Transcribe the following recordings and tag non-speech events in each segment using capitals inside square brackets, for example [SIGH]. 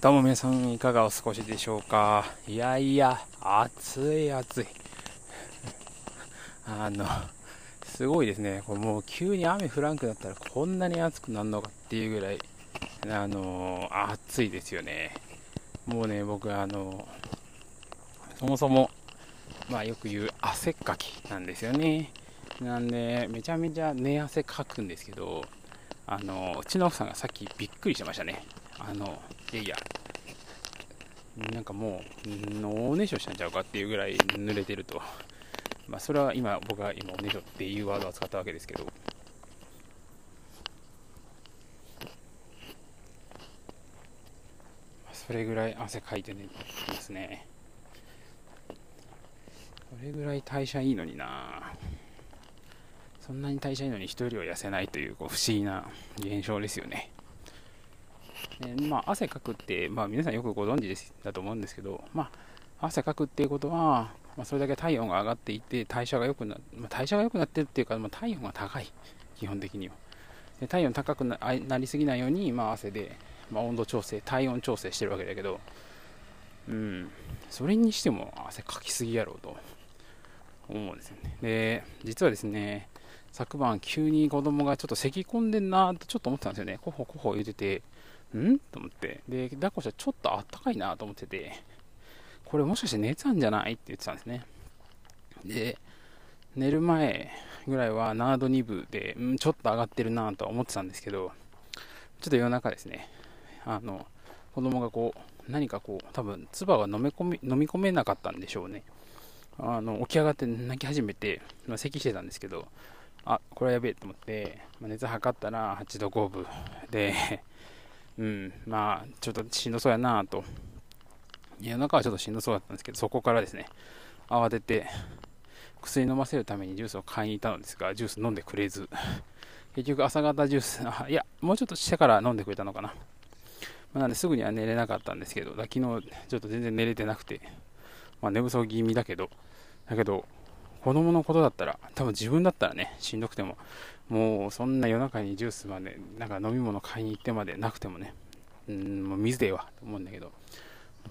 どうも皆さんいかがお過ごしでしょうか？いやいや、暑い暑い。[LAUGHS] あの、すごいですね。これもう急に雨降らんくなったらこんなに暑くなるのかっていうぐらい、あの、暑いですよね。もうね、僕あの、そもそも、まあよく言う汗っかきなんですよね。なんで、めちゃめちゃ寝汗かくんですけど、あの、うちの奥さんがさっきびっくりしてましたね。あの、いやいや、なんかもう、おねしょしたんちゃうかっていうぐらい濡れてると。まあ、それは今、僕は今、おねしょっていうワードを使ったわけですけど。それぐらい汗かいてね、ますね。それぐらい代謝いいのになそんなに代謝いいのに人よりは痩せないというこう不思議な現象ですよね。ねまあ、汗かくって、まあ、皆さんよくご存知ですだと思うんですけど、まあ、汗かくっていうことは、まあ、それだけ体温が上がっていて代謝が良くな、まあ、代謝が良くなってるっていうか、まあ、体温が高い。基本的には。で体温高くなりすぎないように、まあ、汗で、まあ、温度調整体温調整してるわけだけどうん。それにしても汗かきすぎやろうと。思うんですよね。で実はですね昨晩急に子供がちょっと咳き込んでんなとちょっと思ってたんですよね。コホコホ言うてて。ん？と思って。で、抱っこしたらちょっとあったかいなと思ってて、これもしかして熱あんじゃない？って言ってたんですね。で、寝る前ぐらいは7度2分で、んちょっと上がってるなとは思ってたんですけど、ちょっと夜中ですね、あの、子供がこう、何かこう、多分、唾が飲み込み飲み込めなかったんでしょうね。あの、起き上がって泣き始めて、まあ、咳してたんですけど、あ、これはやべえと思って、まあ、熱測ったら8度5分で、うん、まあ、ちょっとしんどそうやなと。夜中はちょっとしんどそうだったんですけど、そこからですね、慌てて、薬飲ませるためにジュースを買いに行ったのですが、ジュース飲んでくれず、結局朝方ジュース、あいや、もうちょっとしてから飲んでくれたのかな。まあ、なんですぐには寝れなかったんですけど、昨日ちょっと全然寝れてなくて、まあ、寝不足気味だけど、だけど、子供のことだったら、多分自分だったらね、しんどくても、もうそんな夜中にジュースまで、なんか飲み物買いに行ってまでなくてもね、うん、もう水でええわと思うんだけど、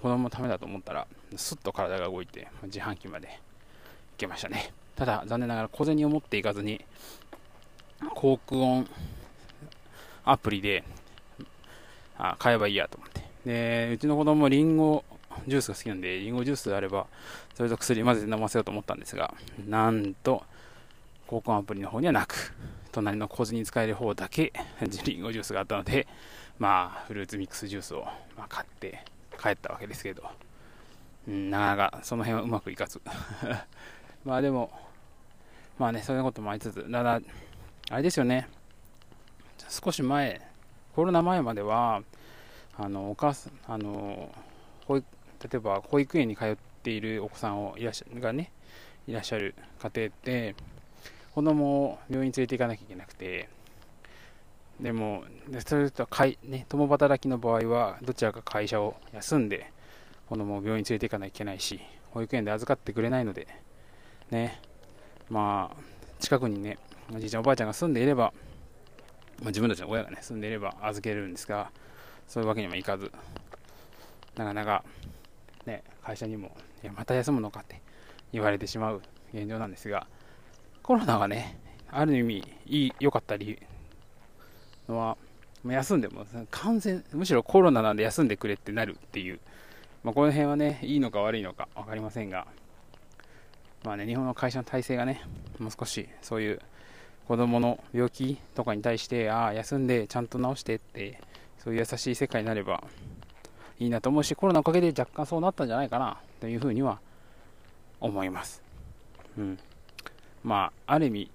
子供のためだと思ったら、すっと体が動いて、自販機まで行けましたね。ただ、残念ながら小銭を持っていかずに、航空音アプリで、あ買えばいいやと思って。で、うちの子供リンゴジュースが好きなんで、リンゴジュースであれば、それと薬混ぜて飲ませようと思ったんですが、なんと、交換アプリの方にはなく、隣の小銭に使える方だけ、リンゴジュースがあったので、まあ、フルーツミックスジュースを、ま、買って帰ったわけですけど、うん、なかなかその辺はうまくいかず。[LAUGHS] まあでも、まあね、そういうこともありつつ、ただ、あれですよね、少し前、コロナ前までは、あの、お母さん、あの、保育、例えば保育園に通っているお子さんをいらっしゃがね、いらっしゃる家庭って、子供を病院に連れて行かなきゃいけなくて、でも、それとかい、ね、共働きの場合は、どちらか会社を休んで、子供を病院に連れて行かなきゃいけないし、保育園で預かってくれないので、ね、まあ、近くにね、おじいちゃん、おばあちゃんが住んでいれば、まあ、自分たちの親がね、住んでいれば預けれるんですが、そういうわけにもいかず、なかなか、ね、会社にも、いや、また休むのかって言われてしまう現状なんですが、コロナがね、ある意味いい、良かった理由のは、休んでも、完全、むしろコロナなんで休んでくれってなるっていう、まあ、この辺はね、いいのか悪いのか分かりませんが、まあね、日本の会社の体制がね、もう少しそういう子供の病気とかに対して、ああ、休んでちゃんと治してって、そういう優しい世界になればいいなと思うし、コロナのおかげで若干そうなったんじゃないかなというふうには思います。うん。まあ、ある意味、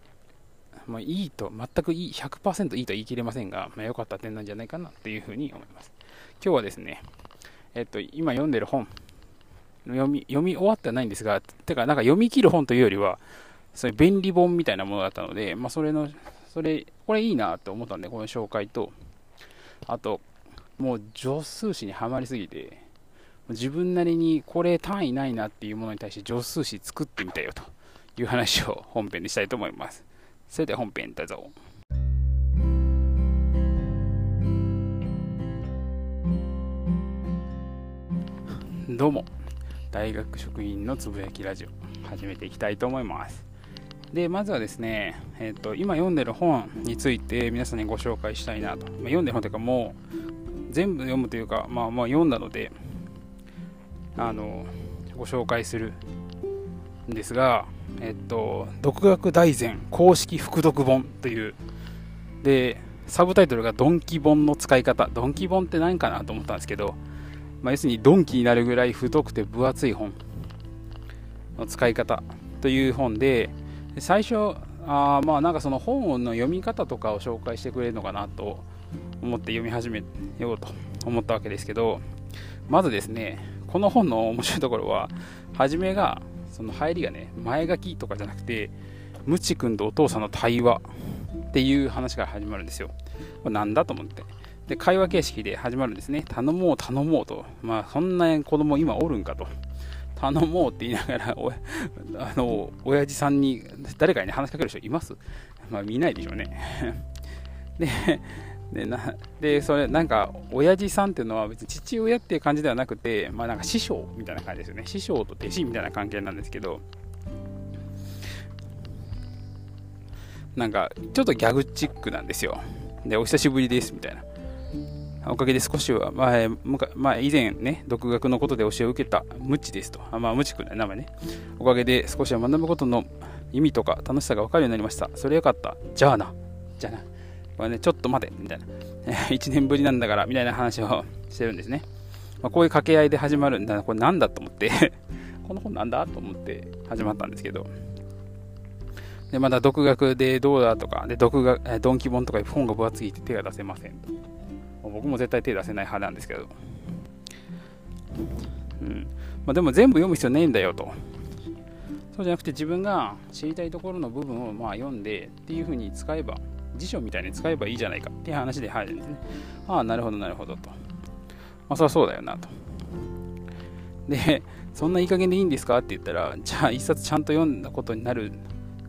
まあ、いいと、全くいい、100%いいと言い切れませんが、まあ、良かった点なんじゃないかなというふうに思います。今日はですね、えっと、今読んでる本、読み、読み終わってはないんですが、てか、なんか読み切る本というよりは、そういう便利本みたいなものだったので、まあ、それの、それ、これいいなと思ったんで、この紹介と、あと、もう助数詞にはまりすぎて、自分なりにこれ単位ないなっていうものに対して助数詞作ってみたよと。いう話を本編でしたいと思います。それでは本編どうぞ。どうも大学職員のつぶやきラジオ始めていきたいと思いますでまずはですね、えーと、今読んでる本について皆さんにご紹介したいなと、まあ、読んでる本というかもう全部読むというか、まあ、まあ読んだのであのご紹介するんですが、えっと、独学大全公式副読本というでサブタイトルがドンキ本の使い方。ドンキ本って何かなと思ったんですけど、まあ、要するにドンキになるぐらい太くて分厚い本の使い方という本で最初あまあなんかその本の読み方とかを紹介してくれるのかなと思って読み始めようと思ったわけですけどまずですねこの本の面白いところは初めがその入りがね前書きとかじゃなくてムチ君とお父さんの対話っていう話から始まるんですよ。これなんだと思って。で会話形式で始まるんですね。頼もう頼もうと。まあそんな子供今おるんかと。頼もうって言いながら、お [LAUGHS] あの、親父さんに、誰かに、ね、話しかける人います？まあ、見ないでしょうね。[LAUGHS] で、で、な [LAUGHS] でそれ、なんか、親父さんっていうのは別に父親っていう感じではなくて、まあ、なんか師匠みたいな感じですよね。師匠と弟子みたいな関係なんですけど、なんか、ちょっとギャグチックなんですよ。で、お久しぶりですみたいな。おかげで少しは前、まあ、以前ね、独学のことで教えを受けたムチですと。あまあ、ムチ君の名前ね。おかげで少しは学ぶことの意味とか楽しさが分かるようになりました。それよかった。じゃあな。じゃあな。これね、ちょっと待て。みたいな。[LAUGHS] 1年ぶりなんだから、みたいな話を [LAUGHS] してるんですね。まあ、こういう掛け合いで始まるんだ。これなんだと思って [LAUGHS] この本なんだと思って始まったんですけど。で、まだ独学でどうだとか、で、独学、ドンキ本とか本が分厚いて手が出せませんと。僕も絶対手出せない派なんですけど、うんまあ、でも全部読む必要ないんだよとそうじゃなくて自分が知りたいところの部分をまあ読んでっていうふうに使えば辞書みたいに使えばいいじゃないかっていう話で入るんですね。ああなるほどなるほどと。まあそりゃそうだよなと。でそんないい加減でいいんですかって言ったらじゃあ一冊ちゃんと読んだことになる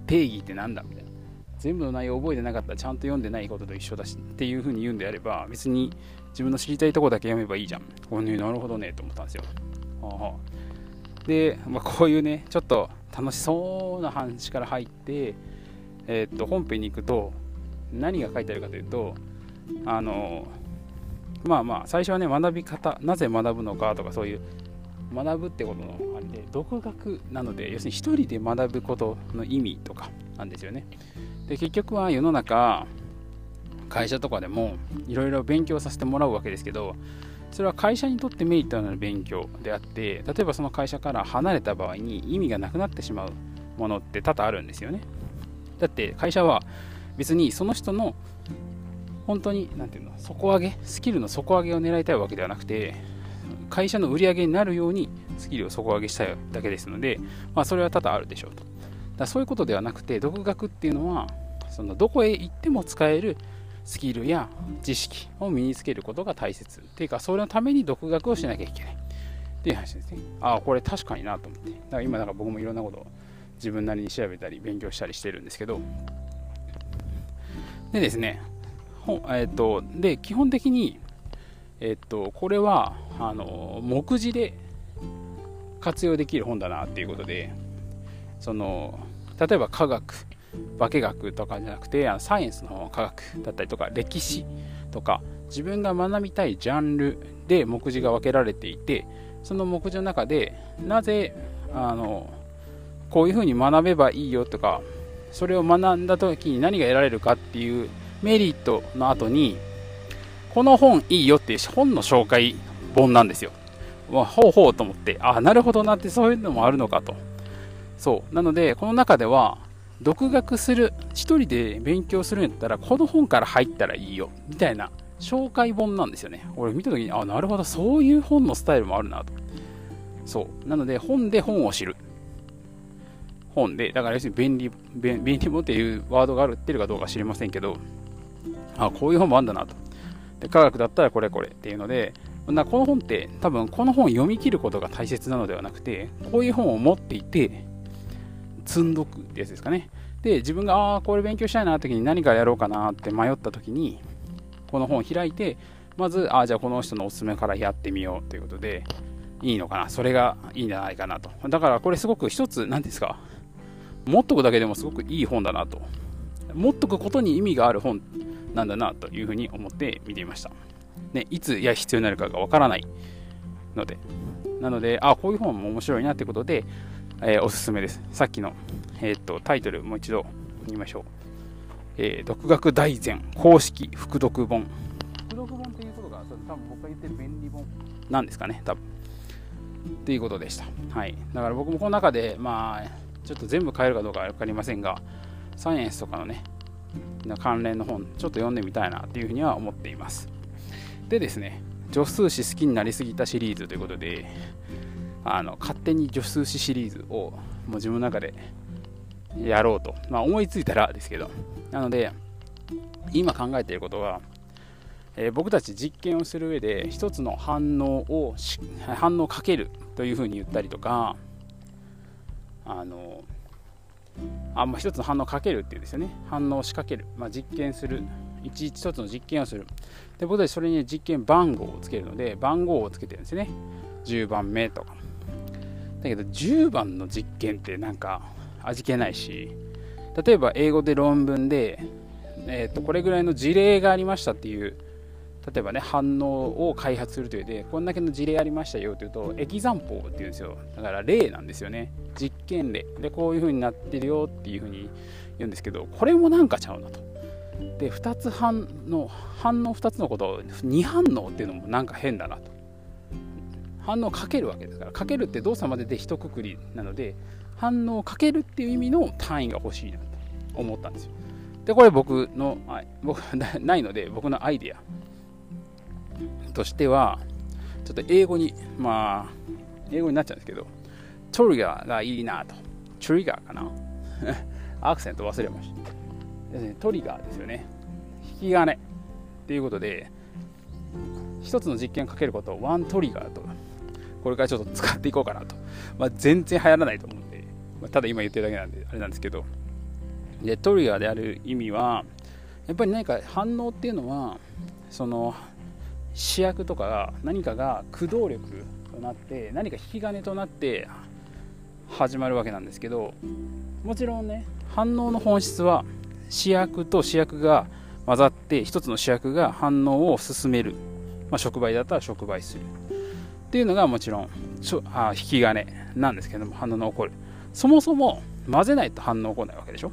定義って何だみたいな。全部の内容覚えてなかったらちゃんと読んでないことと一緒だしっていう風に言うんであれば別に自分の知りたいとこだけ読めばいいじゃん。これね、なるほどねと思ったんですよ。はあ、で、まあ、こういうね、ちょっと楽しそうな話から入って、えー、っと本編に行くと何が書いてあるかというと、あのまあまあ最初はね学び方なぜ学ぶのかとかそういう学ぶってことのあれで独学なので要するに一人で学ぶことの意味とかなんですよね。で結局は世の中会社とかでもいろいろ勉強させてもらうわけですけどそれは会社にとってメリットのある勉強であって例えばその会社から離れた場合に意味がなくなってしまうものって多々あるんですよね。だって会社は別にその人の本当に何て言うの底上げスキルの底上げを狙いたいわけではなくて会社の売り上げになるようにスキルを底上げしたいだけですので、まあ、それは多々あるでしょうと。だそういうことではなくて独学っていうのはそのどこへ行っても使えるスキルや知識を身につけることが大切。っていうかそれのために独学をしなきゃいけない。っていう話ですね。ああこれ確かになと思って。だから今だか僕もいろんなことを自分なりに調べたり勉強したりしてるんですけどでですねほえっ、とで基本的にえっ、とこれはあの目次で活用できる本だなっていうことでその例えば科学化学とかじゃなくてあのサイエンスの科学だったりとか歴史とか自分が学びたいジャンルで目次が分けられていてその目次の中でなぜあのこういうふうに学べばいいよとかそれを学んだ時に何が得られるかっていうメリットの後にこの本いいよっていう本の紹介本なんですよ。まあ、ほうほうと思ってあなるほどなってそういうのもあるのかと。そう。なのでこの中では独学する1人で勉強するんやったらこの本から入ったらいいよみたいな紹介本なんですよね。俺見た時にあなるほどそういう本のスタイルもあるなと。そう。なので本で本を知る。本でだから要するに便利便利本っていうワードがあるってるかどうか知りませんけどあこういう本もあるんだなとで科学だったらこれこれっていうのでなこの本って多分この本を読み切ることが大切なのではなくてこういう本を持っていて積んどくってやつですかね。で、自分が、ああ、これ勉強したいなって時に何からやろうかなって迷った時に、この本を開いて、まず、ああ、じゃあこの人のおすすめからやってみようということで、いいのかな。それがいいんじゃないかなと。だからこれすごく一つ、何ですか、持っとくだけでもすごくいい本だなと。持っとくことに意味がある本なんだなというふうに思って見ていました。ね、いつや必要になるかがわからないので。なので、あ、こういう本も面白いなってことで、えー、おすすめです。さっきの、えー、っとタイトルもう一度言いましょう。えー、独学大全公式副読本。副読本っていうことが、多分僕が言ってる便利本なんですかね、多分。っていうことでした。はい。だから僕もこの中で、まあ、ちょっと全部買えるかどうか分かりませんが、サイエンスとかのね、関連の本、ちょっと読んでみたいなっていうふうには思っています。でですね、助数詞好きになりすぎたシリーズということで、あの勝手に助数詞シリーズをもう自分の中でやろうと、まあ、思いついたらですけど、なので、今考えていることは、えー、僕たち実験をする上で一つの反応を反応をかけるというふうに言ったりとかあのあ、まあ、一つの反応をかけるっていうんですよね。反応を仕掛ける、まあ、実験する。一一つの実験をする。で僕たちそれに実験番号をつけるので番号をつけてるんですね。10番目とか。だけど10番の実験ってなんか味気ないし。例えば英語で論文で、えー、とこれぐらいの事例がありましたっていう例えばね反応を開発するというでこんだけの事例ありましたよというとエキザンポーっていうんですよ。だから例なんですよね。実験例でこういう風になってるよっていう風に言うんですけどこれもなんかちゃうなと。で2つ反応反応2つのことを2反応っていうのもなんか変だなと。反応をかけるわけですから。かけるって動作までで一括りなので反応をかけるっていう意味の単位が欲しいなと思ったんですよ。でこれ僕の僕 [LAUGHS] ないので僕のアイデアとしては、ちょっと英語に、まあ、英語になっちゃうんですけど、トリガーがいいなと。トリガーかな？[LAUGHS] アクセント忘れました。トリガーですよね。引き金っていうことで、一つの実験をかけることをワントリガーと、これからちょっと使っていこうかなと。まあ、全然流行らないと思うんで、まあ、ただ今言ってるだけなんで、あれなんですけど、で、トリガーである意味は、やっぱり何か反応っていうのは、その主役とか何かが駆動力となって何か引き金となって始まるわけなんですけどもちろんね反応の本質は主役と主役が混ざって一つの主役が反応を進める、まあ、触媒だったら触媒する。っていうのがもちろんあ引き金なんですけども反応の起こる。そもそも混ぜないと反応起こらないわけでしょ。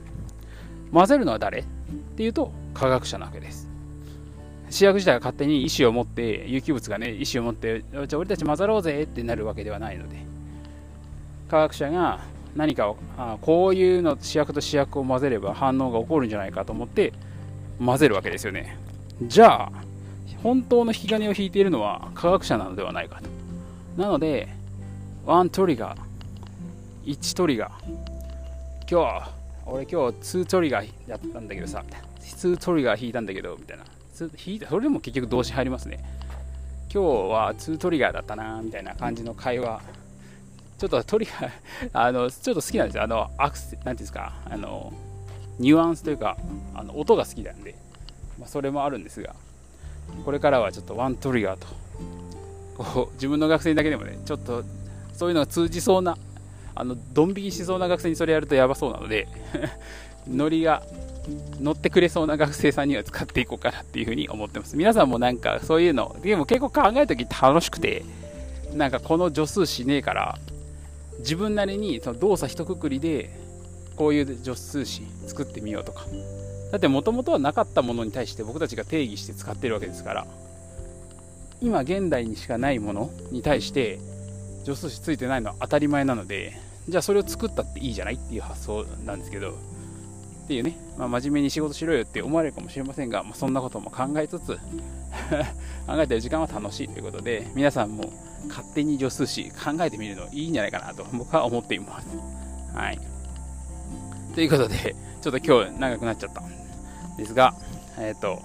混ぜるのは誰？っていうと科学者なわけです。主役自体が勝手に意思を持って有機物がね意思を持ってじゃあ俺たち混ざろうぜってなるわけではないので。科学者が何かをあこういうの主役と主役を混ぜれば反応が起こるんじゃないかと思って混ぜるわけですよね。じゃあ本当の引き金を引いているのは科学者なのではないかと。なのでワントリガー1トリガー。今日俺今日2トリガーやったんだけどさ2トリガー引いたんだけどみたいな。引いたそれでも結局動詞入りますね。今日は2トリガーだったなみたいな感じの会話ちょっとトリガーあのちょっと好きなんですよ。あのアクセなんていうんですかあのニュアンスというかあの音が好きなんで、まあ、それもあるんですがこれからはちょっとワントリガーと。こう自分の学生だけでもねちょっとそういうのが通じそうなあのドン引きしそうな学生にそれやるとやばそうなので [LAUGHS] ノリが乗ってくれそうな学生さんには使っていこうかなっていうふうに思ってます。皆さんもなんかそういうの、でも結構考えるとき楽しくて、なんかこの助数しねえから、自分なりにその動作一括りで、こういう助数詞作ってみようとか。だってもともとはなかったものに対して僕たちが定義して使ってるわけですから、今現代にしかないものに対して助数詞ついてないのは当たり前なので、じゃあそれを作ったっていいじゃないっていう発想なんですけど、っていうね、まあ、真面目に仕事しろよって思われるかもしれませんが、まあ、そんなことも考えつつ [LAUGHS] 考えてる時間は楽しいということで、皆さんも勝手に助数詞考えてみるのいいんじゃないかなと僕は思っています。はい。ということで、ちょっと今日長くなっちゃったんですが、えっ、ー、と、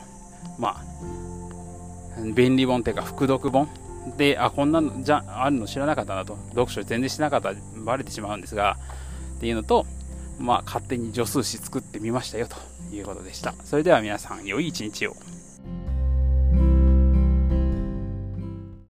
まあ、便利本っていうか、副読本で、あ、こんなのじゃあるの知らなかったなと、読書全然しなかったらバレてしまうんですが、っていうのと、まあ、勝手に助数詞作ってみましたよということでした。それでは皆さん、良い一日を。